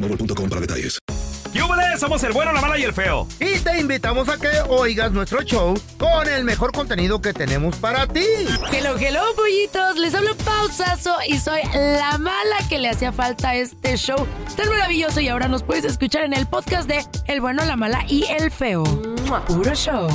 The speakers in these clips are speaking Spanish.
boostmobile.com para detalles. Somos el bueno, la mala y el feo. Y te invitamos a que oigas nuestro show con el mejor contenido que tenemos para ti. Hello, hello, pollitos. Les hablo pausazo y soy la mala que le hacía falta este show tan maravilloso. Y ahora nos puedes escuchar en el podcast de El bueno, la mala y el feo. Puro show.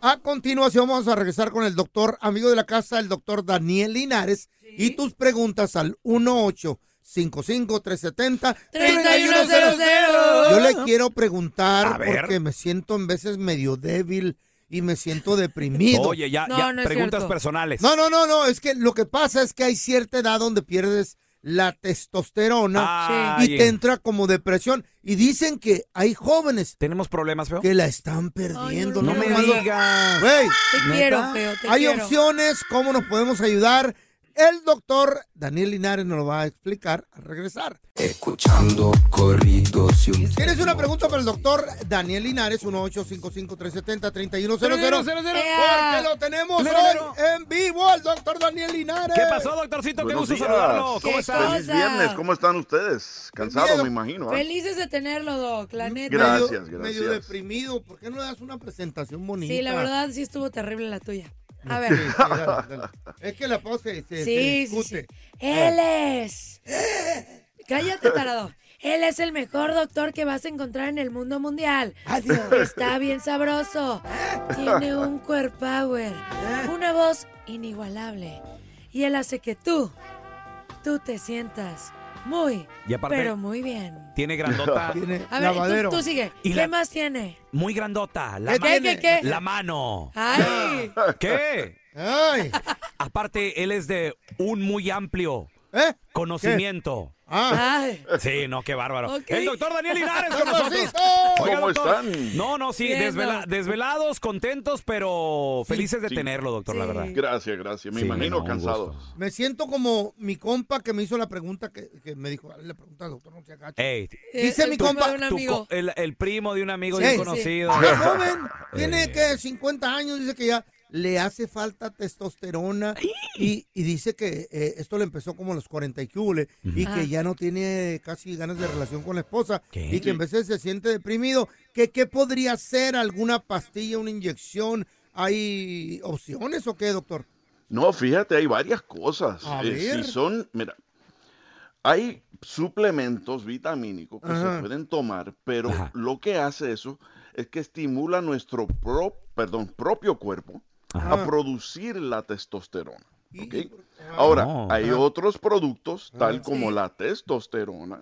A continuación vamos a regresar con el doctor, amigo de la casa, el doctor Daniel Linares. Y tus preguntas al 18 55 370 3100. Yo le quiero preguntar A ver. porque me siento en veces medio débil y me siento deprimido. Oye, ya, No, ya, no preguntas personales. No, no, no, no, es que lo que pasa es que hay cierta edad donde pierdes la testosterona y te entra como depresión. Y dicen que hay jóvenes ¿Tenemos problemas, feo? que la están perdiendo. Ay, No no me digas. Te quiero, feo, te hay quiero. opciones, cómo nos podemos ayudar. El doctor Daniel Linares nos lo va a explicar al regresar. Escuchando corridos y un... ¿Tienes una pregunta para el doctor Daniel Linares? 1-855-370-3100. Ea. Porque lo tenemos Lero, hoy en vivo, el doctor Daniel Linares. ¿Qué pasó, doctorcito? Qué Buenos gusto días. saludarlo. ¿Cómo ¿Qué estás? Feliz viernes, ¿cómo están ustedes? Cansados, Miedo. me imagino. ¿ah? Felices de tenerlo, Doc, la neta. Gracias, medio, gracias. medio deprimido. ¿Por qué no le das una presentación bonita? Sí, la verdad sí estuvo terrible la tuya. A ver. sí, dale, dale. Es que la pose se, se Sí, sí, discute. sí. Él es. Cállate, tarado. Él es el mejor doctor que vas a encontrar en el mundo mundial. Adiós. Está bien sabroso. Tiene un core power. Una voz inigualable. Y él hace que tú, tú te sientas muy, Y aparte- pero muy bien. Tiene grandota. Tiene A ver, lavadero. tú, tú sigue. Y ¿Qué la- más tiene? Muy grandota. La, ¿Qué ma- ¿Qué, tiene? qué, qué? la mano. Ay. ¿Qué? Ay, Aparte, él es de un muy amplio ¿eh? conocimiento. Ah, Ay. Sí, no, qué bárbaro. El doctor Daniel Linares con nosotros. Oiga, ¿Cómo doctor. están? No, no, sí, desvela- desvelados, contentos, pero felices de Sí. tenerlo, doctor, la verdad. Gracias, gracias. Me Sí, imagino no, un cansados. me siento como mi compa que me hizo la pregunta que, que me dijo, "Dale la pregunta al doctor, no se agache. Ey, Dice El mi compa, un amigo. el, el primo de un amigo Sí, bien sí. conocido. Es joven, tiene Eh. que 50 años, dice que ya le hace falta testosterona y, y dice que eh, esto le empezó como a los 40 y y que ya no tiene casi ganas de relación con la esposa ¿Qué? y que en veces se siente deprimido. que ¿Qué podría ser? ¿Alguna pastilla, una inyección? ¿Hay opciones o qué, doctor? No, fíjate, hay varias cosas. A Eh, ver. si son, mira, hay suplementos vitamínicos que Ajá. se pueden tomar, pero Ajá. lo que hace eso es que estimula nuestro pro- perdón, propio cuerpo Ajá. a producir la testosterona. Y- ¿ok? y- Ahora, Oh. hay otros productos, tal Ajá. como la testosterona,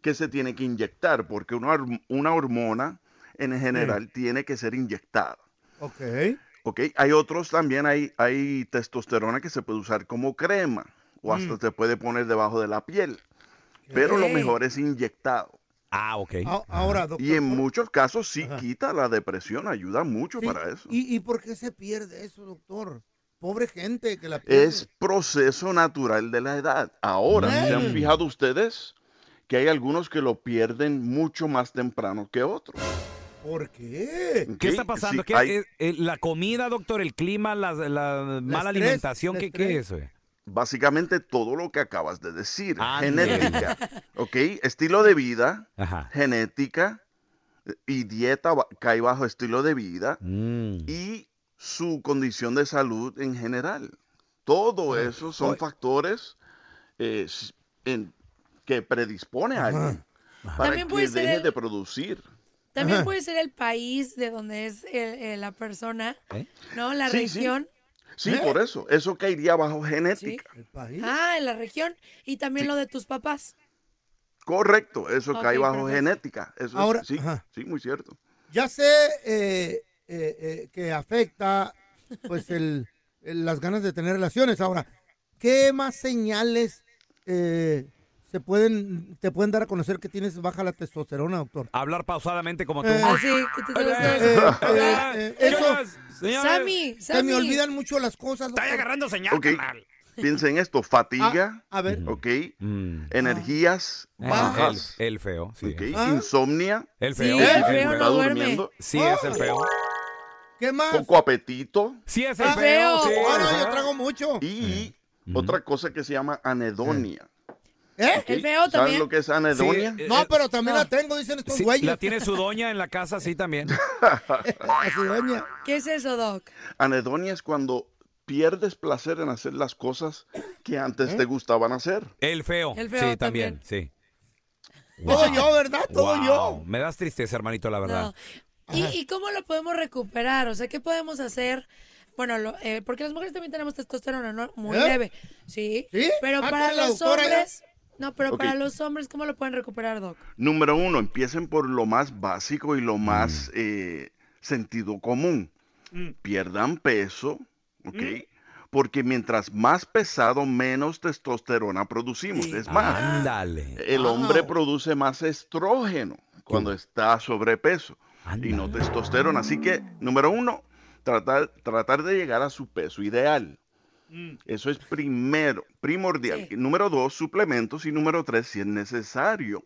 que se tiene que inyectar, porque una, horm- una hormona en general tiene que ser inyectada. Ok. ¿ok? Hay otros también, hay, hay testosterona que se puede usar como crema o hasta Mm. se puede poner debajo de la piel, pero lo mejor es inyectado. Ah, ok. A- Ahora, doctor. Y en ¿por- muchos casos sí Ajá. quita la depresión, ayuda mucho sí, para eso. ¿y, ¿Y por qué se pierde eso, doctor? Pobre gente que la pierde. Es proceso natural de la edad. Ahora, ¿se han fijado ustedes? que hay algunos que lo pierden mucho más temprano que otros. ¿Por qué? ¿Qué está pasando? Sí, ¿Qué- hay- eh, eh, ¿La comida, doctor? ¿El clima? ¿La, la mala estrés, alimentación? ¿Qué, es? güey? Básicamente todo lo que acabas de decir. Ándale. Genética, ¿ok? Estilo de vida, Ajá. genética eh, y dieta cae bajo estilo de vida Mm. y su condición de salud en general. Todo eso son factores eh, en- que predispone a alguien para También que puede ser deje el- de producir. También Ajá. puede ser el país de donde es el- eh, la persona, ¿Eh? ¿no? La sí. región. Sí, ¿Eh? por eso. Eso caería bajo genética. El país. Ah, en la región. Y también lo de tus papás. Correcto, eso cae Ok, bajo perfecto. genética. Eso es- Ahora- sí, ajá. sí, muy cierto. Ya sé eh, eh, eh, que afecta pues el, el- las ganas de tener relaciones. Ahora, ¿qué más señales eh, se pueden te pueden dar a conocer que tienes baja la testosterona, doctor? Hablar pausadamente como tú. Eh, Así que te- Eh, eh, Ah, eh, eso, Sammy, se Sammy. me olvidan mucho las cosas. Está agarrando señal, Ok. carnal. Piensa en esto, fatiga, Ah, a ver, ¿ok? Mm. Energías Eh, bajas, El, el feo, sí. ¿ok? Ah. Insomnia, El Sí, feo. el el feo feo. no está duerme. durmiendo, Sí, es el feo. ¿qué más? poco apetito Sí, es el Ah, feo. sí, ah, feo. yo trago mucho. y otra cosa que se llama anedonia. ¿Eh? El feo ¿Sabes también. lo que es anedonia? Sí, eh, No, pero también no. la tengo, dicen estos Sí, güeyes. la tiene su doña en la casa, sí, también. Así, doña. ¿Qué es eso, Doc? Anedonia es cuando pierdes placer en hacer las cosas que antes ¿Eh? te gustaban hacer. El feo. El feo sí, también, también. sí. Todo yo, ¿verdad? Todo Wow, yo. Me das tristeza, hermanito, la verdad. No. ¿Y, y cómo lo podemos recuperar? O sea, ¿qué podemos hacer? Bueno, lo- eh, porque las mujeres también tenemos testosterona, ¿no? Muy ¿Eh? leve. Sí. ¿Sí? Pero Ah, para ¿tiene la los ya? No, pero para los hombres, ¿cómo lo pueden recuperar, Doc? Número uno, empiecen por lo más básico y lo Mm. más eh, sentido común. Mm. Pierdan peso, ¿ok? Porque mientras más pesado, menos testosterona producimos. Es más, Ándale. el hombre produce más estrógeno cuando está sobrepeso y no Ándale. testosterona. Así que, número uno, tratar, tratar de llegar a su peso ideal. Eso es primero, primordial. Sí. Número dos, suplementos. Y número tres, si es necesario,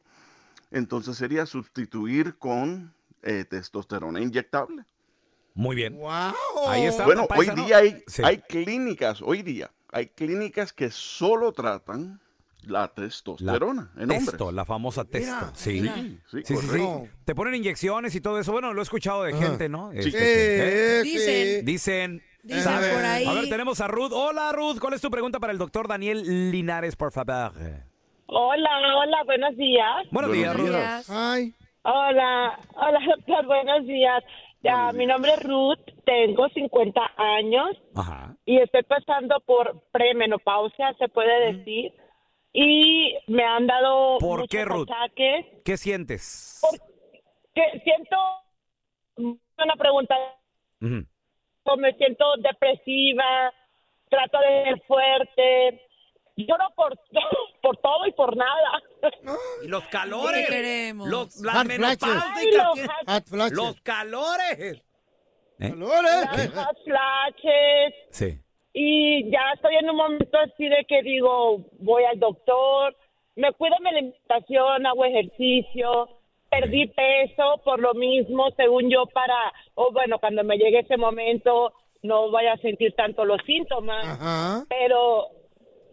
entonces sería sustituir con eh, testosterona inyectable. Muy bien. Wow. Ahí está. Bueno, hoy día hay, Sí. hay clínicas, hoy día, hay clínicas que solo tratan la La testosterona en testo, hombres. la famosa testo. sí. mira. Sí, sí. Te ponen inyecciones y todo eso. Bueno, lo he escuchado de Ajá. gente, ¿no? Sí. Este, ¿eh? Eh, Dicen. sí. Dicen. Dicen ¿sabe? por ahí. A ver, tenemos a Ruth. Hola, Ruth. ¿Cuál es tu pregunta para el doctor Daniel Linares, por favor? Hola, hola, buenos días. Buenos Buenos días, Ruth. Días. Ay. Hola, hola, doctor, buenos días. Ya, mi nombre es Ruth, tengo 50 años Ajá. y estoy pasando por premenopausia, se puede decir. Y me han dado ¿Por muchos qué, Ruth? ataques. ¿Qué sientes? Que siento una pregunta, Ujú. Me siento depresiva, trato de ser fuerte, lloro por, por todo y por nada. Y los ¿Qué calores. queremos? Los, las Hot flashes. menopáusicas. Los. Los calores. ¿Eh? Calores. Las flashes, Sí. y ya estoy en un momento así de que digo, voy al doctor, me cuido mi alimentación, hago ejercicio, perdí peso por lo mismo, según yo, para, o bueno, cuando me llegue ese momento no vaya a sentir tanto los síntomas, Ajá. pero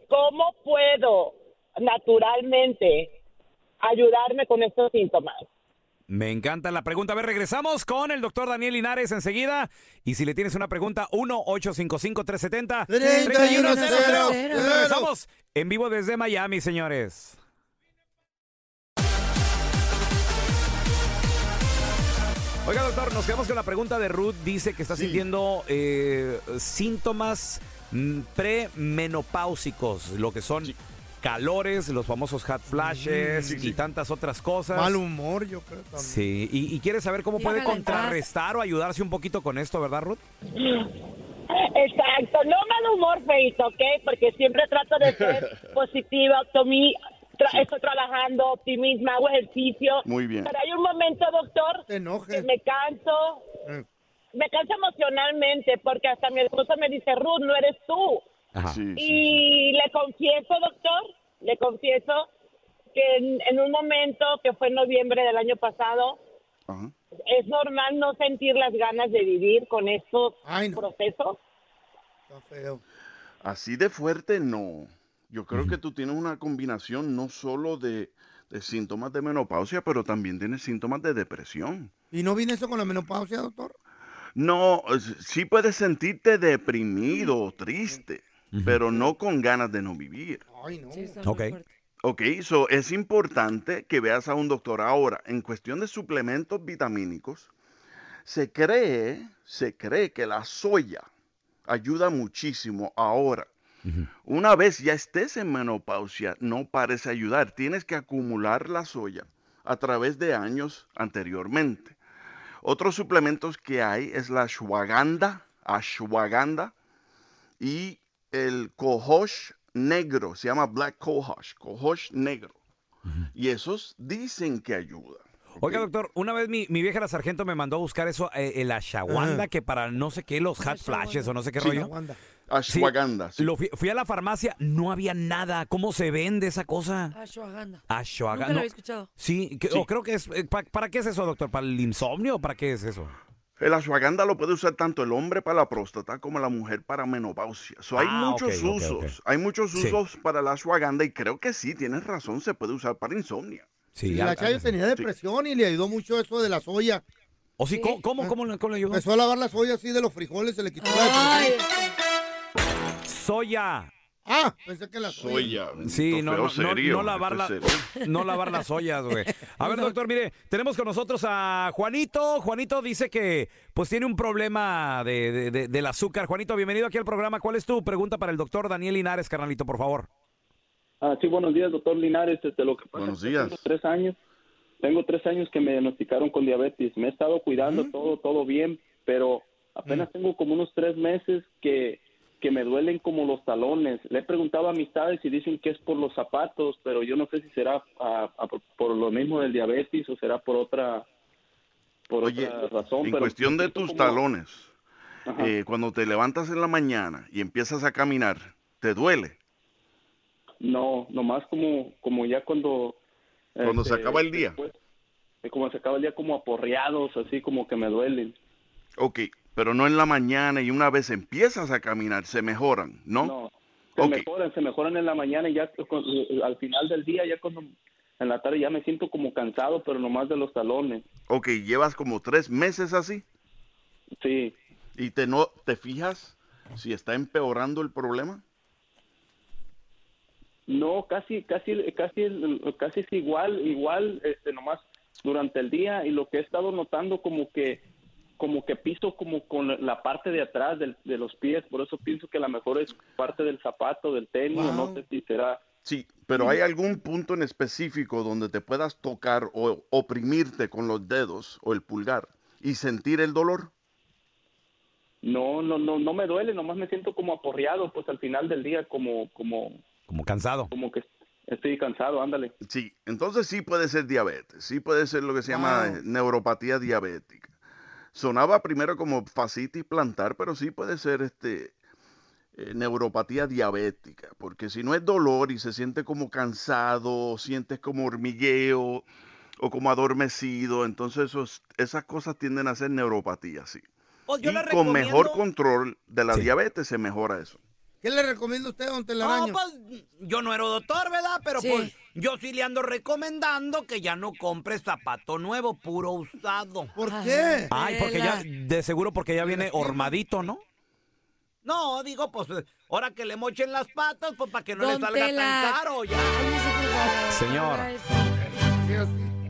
¿cómo puedo naturalmente ayudarme con estos síntomas? Me encanta la pregunta. A ver, regresamos con el doctor Daniel Linares enseguida. Y si le tienes una pregunta, 1-855-370. 3100. Regresamos en vivo desde Miami, señores. Oiga, doctor, nos quedamos con la pregunta de Ruth. Dice que está Sí. sintiendo eh, síntomas mm, premenopáusicos, lo que son Sí. calores, los famosos hot flashes Sí, y sí. tantas otras cosas. Mal humor, yo creo también. Sí, y, y quiere saber cómo puede contrarrestar o ayudarse un poquito con esto, ¿verdad, Ruth? Exacto, no mal humor, feito, ¿ok? Porque siempre trato de ser positiva, optimi- tra- estoy trabajando, optimismo, hago ejercicio. Muy bien. Pero hay un momento, doctor, Te que me canso, Eh, me canso emocionalmente, porque hasta mi esposa me dice, Ruth, no eres tú. Ajá. Sí, sí, sí. Y le confieso, doctor, le confieso que en, en un momento que fue en noviembre del año pasado, Ajá. es normal no sentir las ganas de vivir con estos Ay, no. procesos. Está feo. Así de fuerte, no. Yo creo que tú tienes una combinación no solo de, de síntomas de menopausia, pero también tienes síntomas de depresión. ¿Y no viene eso con la menopausia, doctor? No, sí puedes sentirte deprimido, triste, pero no con ganas de no vivir. Ay, no. Sí, está Ok. muy fuerte. Ok, so es importante que veas a un doctor. Ahora, en cuestión de suplementos vitamínicos, se cree, se cree que la soya ayuda muchísimo ahora. Una vez ya estés en menopausia, no parece ayudar. Tienes que acumular la soya a través de años anteriormente. Otros suplementos que hay es la ashwagandha, ashwagandha y el cohosh negro, se llama black cohosh, cohosh negro. Y esos dicen que ayudan. Oiga, doctor, una vez mi, mi vieja la sargento me mandó a buscar eso, eh, el ashwagandha, que para no sé qué, los hot flashes o no sé qué Sí. rollo. Wanda. Ashwagandha. sí. Lo fui, fui a la farmacia, no había nada. ¿Cómo se vende esa cosa? Ashwagandha. Ashwagandha. Nunca lo había escuchado. Sí, que- Sí. o creo que es. eh, pa- ¿Para qué es eso, doctor? ¿Para el insomnio o para qué es eso? El ashwagandha lo puede usar tanto el hombre para la próstata como la mujer para menopausia. So, hay Ah, muchos usos. Hay muchos usos para la ashwagandha y creo que sí, tienes razón, se puede usar para insomnia. Sí, Y ya- la Chayo tenía depresión y le ayudó mucho eso de la soya. ¿O sí? ¿Cómo, cómo, cómo, le- cómo le ayudó? Empezó a lavar la soya así de los frijoles, se le quitó la Ay, depresión. Soya. Ah, pensé que la soya. Sí, no, no, no, serio, no lavar la- no lavar las ollas, güey. A ver, doctor, mire, tenemos con nosotros a Juanito. Juanito dice que pues tiene un problema de, de- de- del azúcar. Juanito, bienvenido aquí al programa. ¿Cuál es tu pregunta para el doctor Daniel Linares, carnalito, por favor? Ah, sí, buenos días, doctor Linares. Este, lo que pasa Buenos días. Tengo tres años. Tengo tres años que me diagnosticaron con diabetes. Me he estado cuidando todo, todo bien, pero apenas tengo como unos tres meses que, que me duelen como los talones. Le he preguntado a amistades y dicen que es por los zapatos, pero yo no sé si será por- lo mismo del diabetes o será por otra, por Oye, otra razón. en pero cuestión de tus como- talones, eh, cuando te levantas en la mañana y empiezas a caminar, ¿te duele? No, nomás como, como ya cuando... Cuando se este, acaba el día. después, eh, como se acaba el día como aporreados, así como que me duelen. Ok, pero no en la mañana y una vez empiezas a caminar, se mejoran, ¿no? No, se mejoran, se mejoran en la mañana y ya con- al final del día, ya cuando en la tarde ya me siento como cansado, pero nomás de los talones. Ok, llevas como tres meses así Sí, y te no te fijas si está empeorando el problema. no, casi, casi, casi, casi es igual, igual, este, nomás durante el día y lo que he estado notando como que como que piso como con la parte de atrás del- de los pies, por eso pienso que a lo mejor es parte del zapato, del tenis, o no Wow. sé si será. Sí, pero ¿hay algún punto en específico donde te puedas tocar o oprimirte con los dedos o el pulgar y sentir el dolor? No, no, no, no me duele, nomás me siento como aporreado, pues al final del día como, como, Como cansado. como que estoy cansado, ándale. Sí, entonces sí puede ser diabetes, sí puede ser lo que se llama Wow. eh, neuropatía diabética. Sonaba primero como fascitis plantar, pero sí puede ser este eh, neuropatía diabética, porque si no es dolor y se siente como cansado, sientes como hormigueo o como adormecido, entonces esos, esas cosas tienden a ser neuropatía, sí. Yo y con mejor control de la Sí. diabetes se mejora eso. ¿Qué le recomienda usted, don No, Telaraño? pues yo no era doctor, ¿verdad? Pero Sí. pues yo sí le ando recomendando que ya no compre zapato nuevo, puro usado. ¿Por qué? Ay, porque ya, de seguro porque ya viene hormadito, ¿no? No, digo, pues ahora que le mochen las patas, pues para que no le salga Tela. tan caro ya. Señor.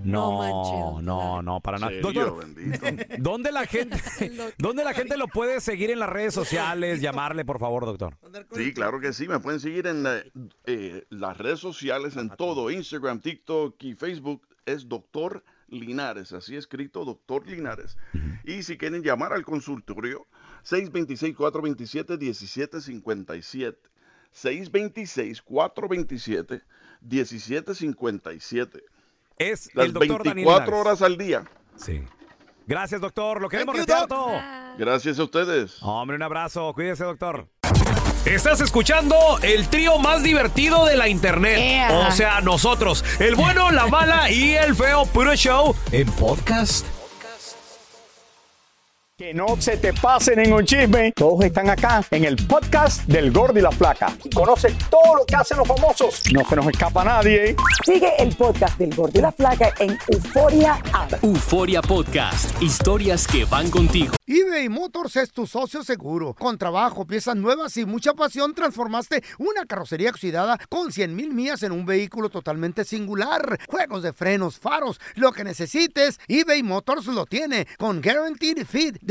No No, no, para nada. Doctor, bendito. ¿dónde la gente, dónde la gente lo puede seguir en las redes sociales? Llamarle, por favor, doctor. Sí, claro que sí. Me pueden seguir en la- eh, las redes sociales, en todo, Instagram, TikTok y Facebook. Es Doctor Linares, así escrito, Doctor Linares. Y si quieren llamar al consultorio, 626-427-1757. 626-427-1757. Es Las el doctor Daniel 24 Linares. horas al día. Sí. Gracias, doctor. Lo queremos todo. Gracias a ustedes. Hombre, un abrazo. Cuídese, doctor. Estás escuchando el trío más divertido de la internet. O sea, nosotros, el bueno, la mala y el feo puro show en podcast. Que no se te pase ningún chisme. Todos están acá en el podcast del Gordi y la Flaca. Y conoce todo lo que hacen los famosos. No se nos escapa nadie. Sigue el podcast del Gordo y la Flaca en Euforia App. Euforia Podcast, historias que van contigo. eBay Motors es tu socio seguro. Con trabajo, piezas nuevas y mucha pasión, transformaste una carrocería oxidada con 100 mil millas en un vehículo totalmente singular. Juegos de frenos, faros, lo que necesites, eBay Motors lo tiene. Con Guaranteed Fit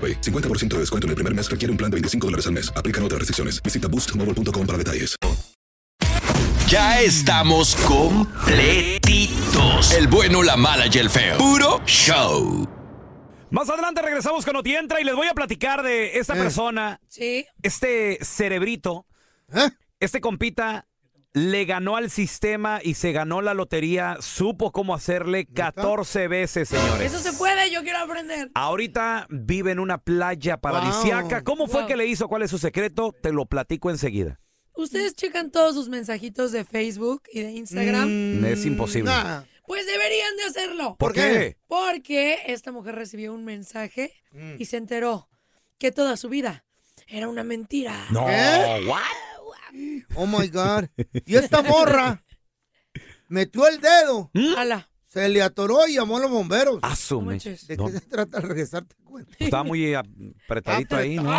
AroPay. 50% de descuento en el primer mes requiere un plan de 25 dólares al mes. Aplican otras restricciones. Visita boostmobile.com para detalles. Ya estamos completitos. El bueno, la mala y el feo. Puro show. Más adelante regresamos con Otientra y les voy a platicar de esta persona. Sí. Este cerebrito. Este compita le ganó al sistema y se ganó la lotería. Supo cómo hacerle 14 veces, señores. Eso se puede, yo quiero aprender. Ahorita vive en una playa paradisiaca. Wow. ¿Cómo fue Wow. que le hizo? ¿Cuál es su secreto? Te lo platico enseguida. ¿Ustedes checan todos sus mensajitos de Facebook y de Instagram? Mm, es imposible. Pues deberían de hacerlo. ¿Por qué? Porque esta mujer recibió un mensaje Mm. y se enteró que toda su vida era una mentira. No, ¿Qué? what? Oh my God. Y esta morra metió el dedo. Ala. Se le atoró y llamó a los bomberos. Asume. ¿De No. qué se trata? Regresarte cuenta. Está muy apretadito ahí, ¿no?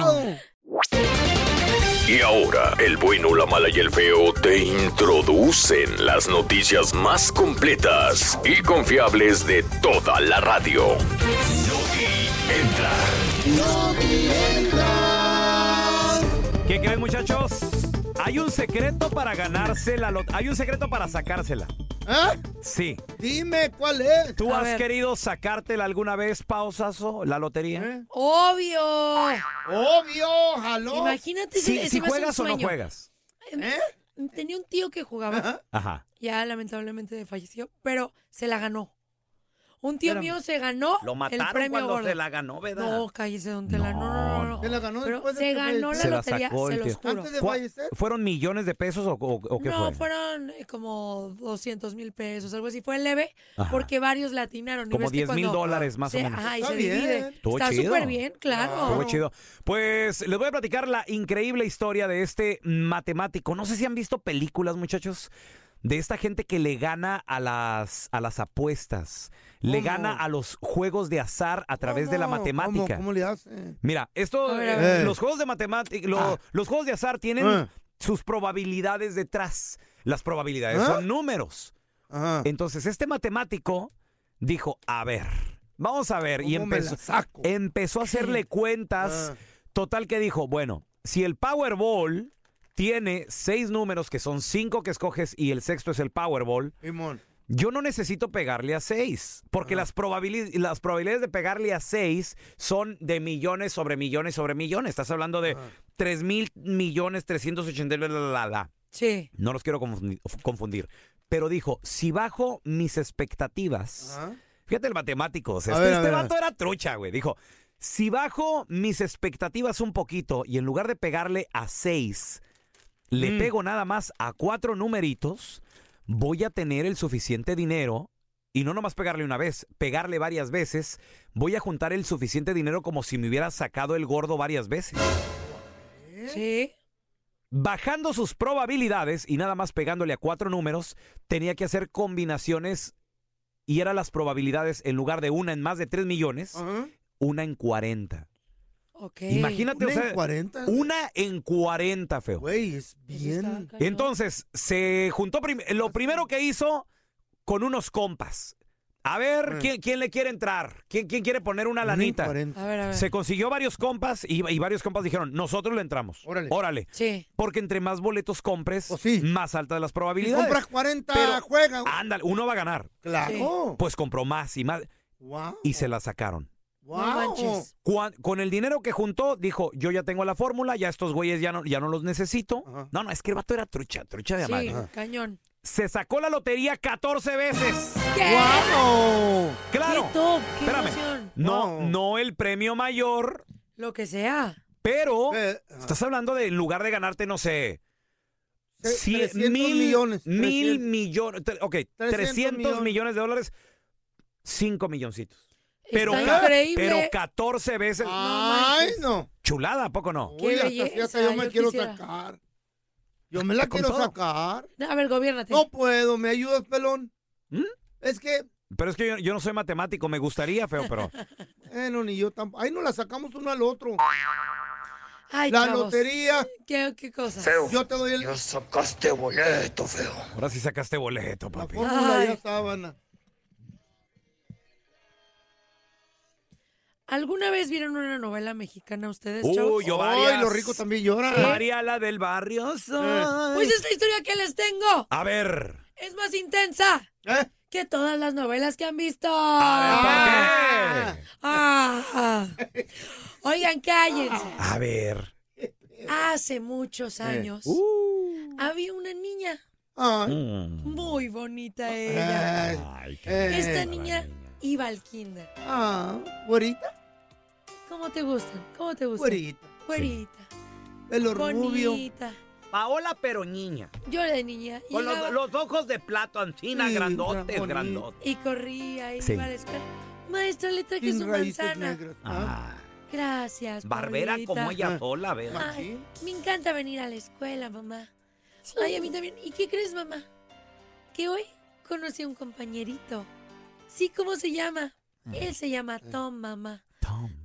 Y ahora, el bueno, la mala y el feo te introducen las noticias más completas y confiables de toda la radio. ¿Qué creen, muchachos? Hay un secreto para ganarse la lotería. Hay un secreto para sacársela. ¿Ah? Sí. Dime cuál es. ¿Tú A has ver. querido sacártela alguna vez, pausazo, la lotería? ¿Eh? Obvio. Obvio, jaló. Imagínate Si, si se me hace un juegas o no sueño. juegas. ¿Eh? Tenía un tío que jugaba. Ajá. Ya lamentablemente falleció, pero se la ganó. Un tío Espérame. mío se ganó Lo el mataron premio cuando gordo. se la ganó, ¿verdad? No, cállese, don Tela. No, no, no, no. Se la ganó Pero después de se que ganó la Se la lotería, sacó el se los tío. juro. Antes de ¿Cuá- fallecer. ¿Fueron millones de pesos o, o- o qué No, fue? fueron eh, como 200 mil pesos, algo así. Fue leve Ajá. porque varios latinaron. ¿Y Como ves que 10 mil dólares más o menos. Ajá, y Está se bien. divide. Estuvo Está chido. súper bien, claro. Estuvo chido. Pues les voy a platicar la increíble historia de este matemático. No sé si han visto películas, muchachos, de esta gente que le gana a las, a las apuestas. Le ¿Cómo? gana a los juegos de azar a través de la ¿Cómo? matemática. ¿Cómo, cómo le hace? Mira, esto, eh, los juegos de matemática, lo- Ah. los juegos de azar tienen Ah. sus probabilidades detrás. Las probabilidades ¿Ah? son números. Ajá. Entonces, este matemático dijo, a ver, vamos a ver. Y ¿Cómo me la empezó, saco? empezó a hacerle cuentas. Ah. Total que dijo, bueno, si el Powerball tiene seis números, que son cinco que escoges y el sexto es el Powerball, Simón. yo no necesito pegarle a seis, porque las, probabili- las probabilidades de pegarle a seis son de millones sobre millones sobre millones. Estás hablando de tres mil millones trescientos ochenta la, la, la. Sí. No los quiero confundi- confundir. Pero dijo, si bajo mis expectativas, Ajá. fíjate el matemático, o sea, A este, ver, este vato era trucha, güey. Dijo, si bajo mis expectativas un poquito y en lugar de pegarle a seis, le Mm. pego nada más a cuatro numeritos, voy a tener el suficiente dinero y no nomás pegarle una vez, pegarle varias veces, voy a juntar el suficiente dinero como si me hubiera sacado el gordo varias veces. Sí. Bajando sus probabilidades y nada más pegándole a cuatro números, tenía que hacer combinaciones y eran las probabilidades en lugar de una en más de 3 millones, una en 40. Ok. Imagínate, ¿Una o sea, en 40? una en 40, feo. Güey, es bien. Entonces, se juntó, prim- lo primero que hizo con unos compas. A ver, Eh. ¿quién, quién le quiere entrar? ¿Quién, quién quiere poner una lanita? 40. A ver, a ver. Se consiguió varios compas y, y varios compas dijeron, nosotros le entramos. Órale. Sí. Porque entre más boletos compres, más altas las Si probabilidades. compras 40, Pero- juega. Ándale, uno va a ganar. Claro. Pues compró más y más. Wow. Y se la sacaron. Wow. Cuan- Con el dinero que juntó, dijo, yo ya tengo la fórmula, ya estos güeyes ya no, ya no los necesito. No, no, es que el vato era trucha, trucha de Sí, madre. cañón. Se sacó la lotería 14 veces. ¿Qué? ¡Wow! Claro. ¡Qué top! ¡Qué Espérame. emoción! No, no el premio mayor, Lo que sea. pero Eh, estás hablando de en lugar de ganarte, no sé, Se- cien- 300 mil millones, Mil 300. millones. Ok, 300, millones. millones. de dólares, 5 milloncitos. Pero, Está ca- increíble. pero 14 veces. Ay, no. Chulada, ¿a poco no? Qué Uy, hasta belleza, fíjate, yo me yo quiero quisiera. sacar. Yo me la Con quiero todo. sacar. A ver, gobiernate. No puedo, ¿me ayudas, pelón? ¿Mm? Es que, Pero es que yo, yo no soy matemático, me gustaría, feo, pero. bueno, ni yo tampoco. Ahí nos la sacamos uno al otro. Ay, la chavos. lotería. ¿Qué, qué cosas? Yo te doy el. Ya sacaste boleto, feo. Ahora sí sacaste boleto, papi. Fórmula Ay. ya sábana. ¿Alguna vez vieron una novela mexicana ustedes, chavos? Uy, yo Ay, varias. los ricos también lloran. María la del barrio soy. Pues esta historia que les tengo A ver. es más intensa ¿Eh? que todas las novelas que han visto. A ver, Ah. Oigan, cállense. A ver. Hace muchos años había una niña Ay. Mm. muy bonita ella. Ay. Ay, Eh. Esta niña iba al kinder. Ah, güerita, ¿Cómo te gustan? ¿Cómo te gustan? güerita. Güerita. Pelo rubio. Bonita. Paola, pero niña. Yo de niña. Con llegaba los, los ojos de plato, ancina, Sí, grandotes, grandotes. Y corría y Sí. iba a la escuela. Maestra, le traje Sin su manzana. Ah. Ah. Gracias. Barbera Paulita. como ella Ah. sola, ¿verdad? Ay, me encanta venir a la escuela, mamá. Ay, a mí también. ¿Y qué crees, mamá? Que hoy conocí a un compañerito. Sí, ¿cómo se llama? Él se llama Tom, mamá.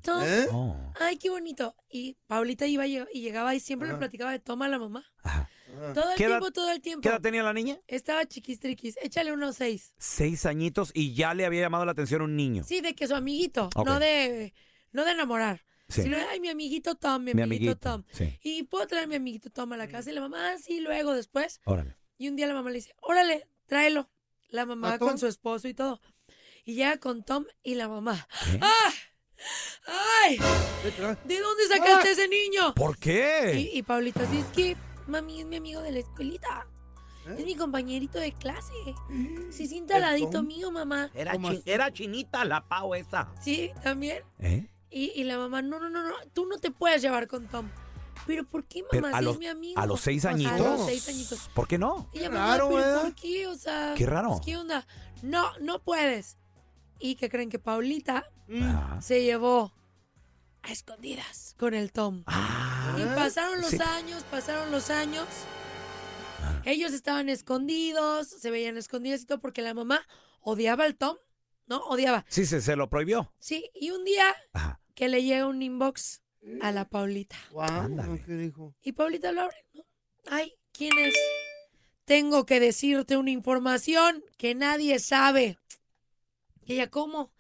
Tom. ¿Eh? Oh. Ay, qué bonito. Y Paulita iba y llegaba y siempre le platicaba de Tom a la mamá. Ajá. Todo el ¿Qué edad- tiempo, todo el tiempo. ¿Qué edad tenía la niña? Estaba chiquistriquis. Échale unos seis. Seis añitos y ya le había llamado la atención un niño. Sí, de que su amiguito. Ok. No de no de enamorar. Sí. Sino, ay, mi amiguito Tom, mi, Mi amiguito, amiguito, Tom. sí. Y puedo traer a mi amiguito Tom a la casa. Y la mamá, ah, sí, luego, después. Órale. Y un día la mamá le dice, órale, tráelo. La mamá ¿A Tom? con su esposo y todo. Y llega con Tom y la mamá. ¿Qué? ¡Ah! ¡Ay! ¿De dónde sacaste Ah. ese niño? ¿Por qué? Y, y Paulita, sí, es que mami es mi amigo de la escuelita. ¿Eh? Es mi compañerito de clase. Se sienta al ¿El ladito mío, mamá. Era, ¿Cómo chi- así? era chinita la Pau esa. Sí, también. ¿Eh? Y, y la mamá, no, no, no, no, tú no te puedes llevar con Tom. ¿Pero por qué, mamá? Pero a si los- es mi amigo. a los seis A añitos. los seis añitos. ¿Por qué no? Y ella, Qué mamá, raro, ¿pero ¿verdad? por qué? O sea... Qué raro. pues, ¿Qué onda? No, no puedes. ¿Y que creen que Paulita Ajá. se llevó a escondidas con el Tom? Ah. Y pasaron los Sí. años, pasaron los años. Ellos estaban escondidos, se veían escondidos y todo porque la mamá odiaba al Tom, ¿no? Odiaba. Sí, se, se lo prohibió. Sí, y un día Ajá. que le llega un inbox a la Paulita. Guau, Ándale. ¿qué dijo? Y Paulita lo abre, ¿no? Ay, ¿quién es? Tengo que decirte una información que nadie sabe. Y ella, ¿cómo?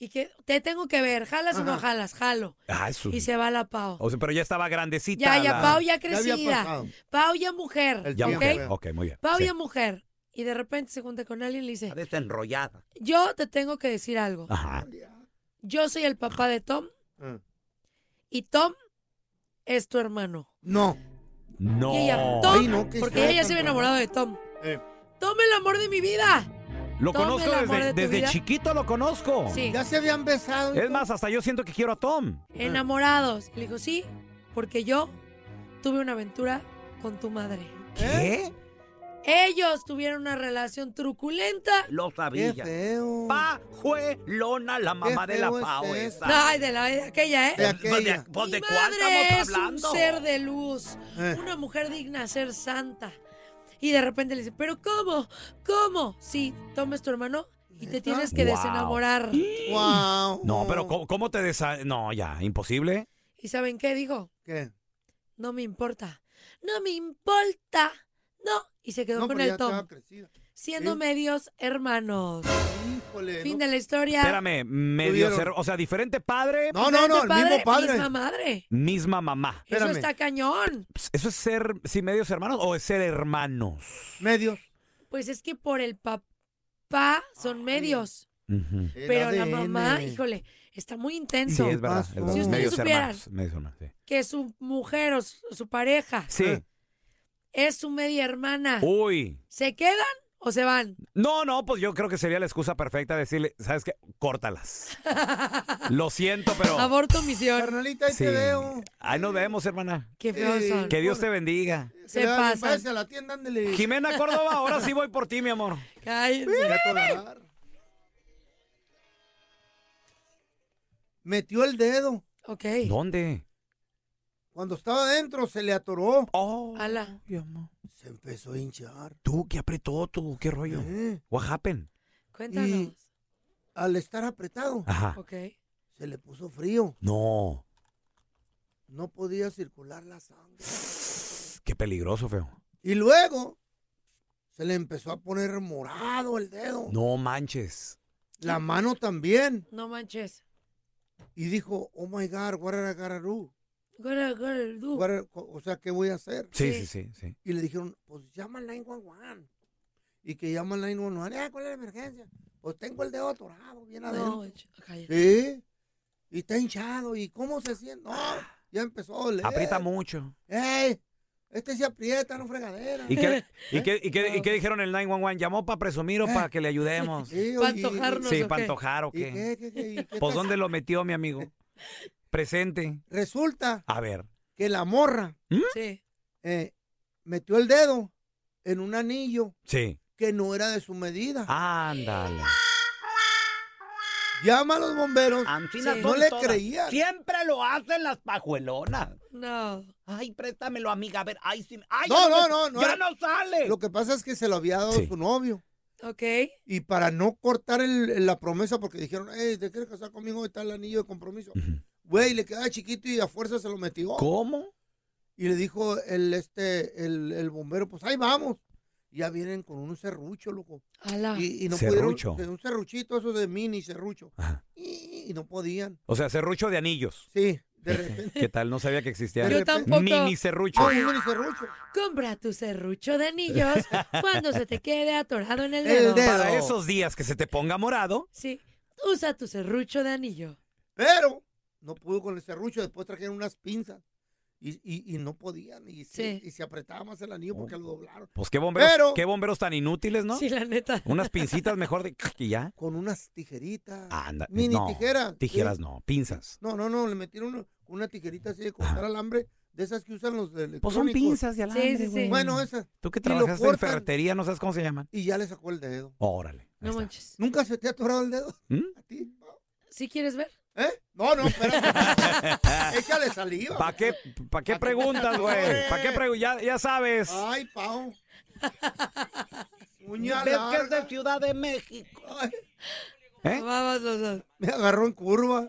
Y que te tengo que ver, ¿jalas o no jalas? Jalo. Ah, eso. Y se va la Pau. O sea, pero ya estaba grandecita. Ya, ya, la- Pau ya crecida. Pau ya mujer. El Ya, ¿ok? mujer. Ok, muy bien. Pau Sí. ya mujer. Y de repente se junta con alguien y le dice, Está desenrollada. yo te tengo que decir algo. Ajá. Yo soy el papá de Tom Ah. y Tom es tu hermano. No. No. Y ella, Tom, Ay, no, ¿qué porque ella se había enamorado de Tom. Eh, Tom el amor de mi vida. Lo conozco desde, de chiquito, lo conozco. Sí. ya se habían besado. Es todo. más, hasta yo siento que quiero a Tom. Enamorados. Le dijo, sí, porque yo tuve una aventura con tu madre. ¿Qué? Ellos tuvieron una relación truculenta. Lo sabía. Qué feo. Pajuelona, la mamá de la es Pau eso. esa. No, ay, de la de aquella, ¿eh? De Pues, pues, de, aquella. pues, ¿de Mi cuál madre estamos es hablando? un ser de luz, Eh. una mujer digna de ser santa. Y de repente le dice, ¿pero cómo? ¿Cómo? Sí, tomes tu hermano y te tienes que Wow. desenamorar. Wow. No, pero ¿cómo, cómo te desa... No, ya, imposible. ¿Y saben qué dijo? ¿Qué? No me importa. No me importa. No. Y se quedó No, con el Tom. Siendo Sí. medios hermanos. Híjole, Fin no. de la historia. Espérame, medio Tuvieron- ser- O sea, diferente padre, No, no, no, el mismo padre. Misma madre. misma mamá. Eso Espérame. está cañón. ¿Eso es ser, sí, medios hermanos o es ser hermanos? Medios. Pues es que por el papá son medios. Pero la mamá, híjole, está muy Sí, intenso. es verdad. pasó? es verdad. Si ustedes medios supieran. hermanos. Medios hermanos, sí. Que su mujer o su, su pareja Sí. es su media hermana. Uy. ¿Se quedan o se van? No, no, pues yo creo que sería la excusa perfecta decirle, ¿sabes qué? Córtalas. Lo siento, pero... Aborto misión. Carnalita, ahí Sí. te veo. Ahí nos vemos, hermana. Qué feos Eh, son. Que Dios te bendiga. Se pasan. váyase a la tienda, ándele. Jimena Córdoba, ahora sí voy por ti, mi amor. Cállense. Voy a tolerar. Metió el dedo. Ok. ¿Dónde? Cuando estaba adentro se le atoró. Oh, Ala. Se empezó a hinchar. Tú, ¿qué apretó tú? ¿Qué rollo? Eh, What happened? Cuéntanos. Y- Al estar apretado, Ajá. Ok. se le puso frío. No. No podía circular la sangre. Qué peligroso, feo. Y luego se le empezó a poner morado el dedo. No manches. La mano también. No manches. Y dijo, oh my God, what are I do? O sea, ¿qué voy a hacer? Sí, Sí. sí, sí, sí. Y le dijeron, pues llama al 911. Y que llama al 911. "Ah, ¿Cuál es la emergencia? Pues tengo el dedo atorado, bien No, adentro. cállate. Sí. Y está hinchado. ¿Y cómo se siente? No, ya empezó a doler. Aprieta mucho. ¡Ey! Este se aprieta, no fregadera. ¿Y qué, y qué, y qué- y qué dijeron el 911? ¿Llamó para presumir o para que le ayudemos? Sí, antojarnos. Sí, ¿o para qué? antojar o ¿Y qué. qué, qué, qué, y qué Pues ¿dónde lo metió, mi amigo? Presente. Resulta A ver. que la morra Sí. eh, metió el dedo en un anillo Sí. que no era de su medida. Ándale. Llama a los bomberos. Sí. No le todas. creían. Siempre lo hacen las pajuelonas. No. Ay, préstamelo, amiga. A ver, ay, sí. Ay, No, no, no, no Ya no sale. Lo que pasa es que se lo había dado Sí. su novio. Ok. Y para no cortar el- la promesa, porque dijeron, hey, ¿te quieres casar conmigo? Está el anillo de compromiso. Ujú. Güey, le quedaba chiquito y a fuerza se lo metió. ¿Cómo? Y le dijo el, este, el, el bombero, pues ahí vamos. Y ya vienen con un serrucho, loco. Ala. Y, y no Serrucho. pudieron, un serruchito, eso de mini serrucho. Ajá. Y, y no podían. O sea, serrucho de anillos. Sí, de repente. ¿Qué tal? No sabía que existía. Yo tampoco. Mini serrucho. No, un mini serrucho. Compra tu serrucho de anillos cuando se te quede atorado en el El dedo. dedo. Para esos días que se te ponga morado. Sí. Usa tu serrucho de anillo. Pero no pudo con el serrucho. Después trajeron unas pinzas. Y, y, y no podían. Y se, y se apretaba más el anillo porque lo doblaron. Pues qué bomberos, Pero- qué bomberos tan inútiles, ¿no? Sí, la neta. Unas pincitas mejor de y ya. Con unas tijeritas. Anda, Mini no, tijeras. Tijeras sí. no, pinzas. No, no, no. Le metieron una, una tijerita así de cortar alambre. De esas que usan los de Pues son pinzas de alambre, Sí, sí, sí. güey. Bueno, esas. Tú que trabajaste en ferretería, no sabes cómo se llaman. Y ya le sacó el dedo. Órale. No está. manches. ¿Nunca se te ha atorado el dedo? ¿Mm? ¿A ti? ¿Sí quieres ver? ¿Eh? No, no, espérate. Échale saliva. ¿Para qué, pa' qué preguntas, güey? ¿Para qué preguntas? Ya, ya sabes. Ay, Pau. Uña ¿Ves que es de Ciudad de México? Ay, ¿Eh? Vamos dos. me agarró en curva.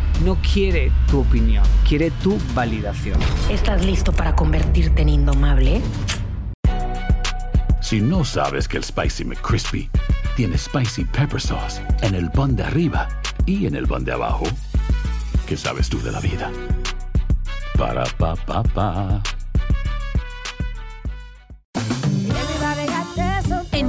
no quiere tu opinión, quiere tu validación. ¿Estás listo para convertirte en indomable? Si no sabes que el Spicy McCrispy tiene Spicy Pepper Sauce en el pan de arriba y en el pan de abajo, ¿qué sabes tú de la vida? Para, pa, pa, pa.